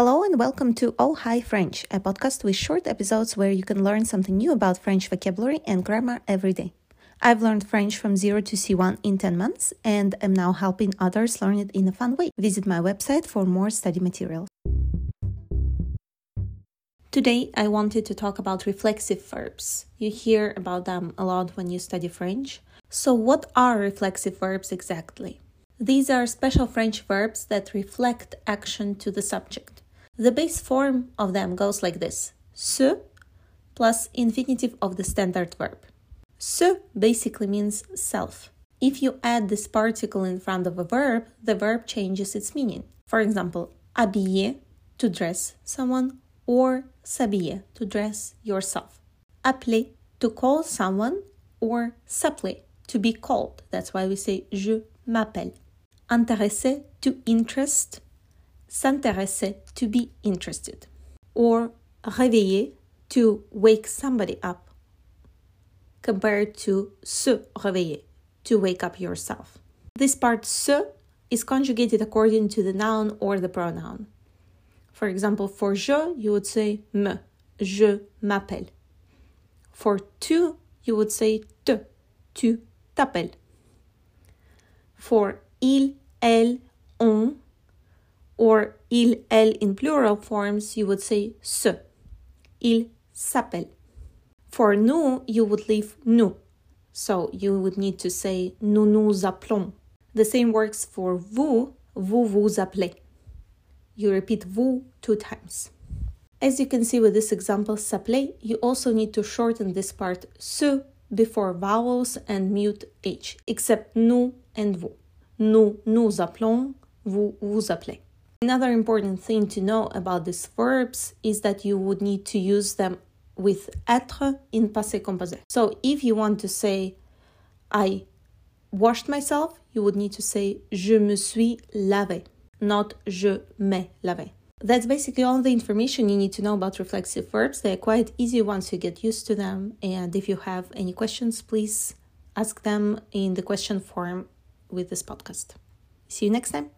Hello and welcome to Oh Hi French, a podcast with short episodes where you can learn something new about French vocabulary and grammar every day. I've learned French from 0 to C1 in 10 months and am now helping others learn it in a fun way. Visit my website for more study materials. Today, I wanted to talk about reflexive verbs. You hear about them a lot when you study French. So, what are reflexive verbs exactly? These are special French verbs that reflect action to the subject. The base form of them goes like this se plus infinitive of the standard verb. Se basically means self. If you add this particle in front of a verb, the verb changes its meaning. For example, habiller, to dress someone, or s'habiller, to dress yourself. Appeler, to call someone, or s'appeler, to be called. That's why we say je m'appelle. Intéresser, to interest, s'intéresser, to be interested, or réveiller, to wake somebody up, compared to se réveiller, to wake up yourself. This part se is conjugated according to the noun or the pronoun. For example, for je, you would say me, je m'appelle. For tu, you would say te, tu t'appelles. For il, elle, on, or il, elle in plural forms, you would say se. Il s'appelle. For nous, you would leave nous. So you would need to say nous nous appelons. The same works for vous, vous vous appelez. You repeat vous two times. As you can see with this example, s'appeler, you also need to shorten this part se before vowels and mute h, except nous and vous. Nous nous appelons, vous vous appelez. Another important thing to know about these verbs is that you would need to use them with être in passé composé. So if you want to say I washed myself, you would need to say je me suis lavé, not je m'ai lavé. That's basically all the information you need to know about reflexive verbs. They are quite easy once you get used to them. And if you have any questions, please ask them in the question form with this podcast. See you next time.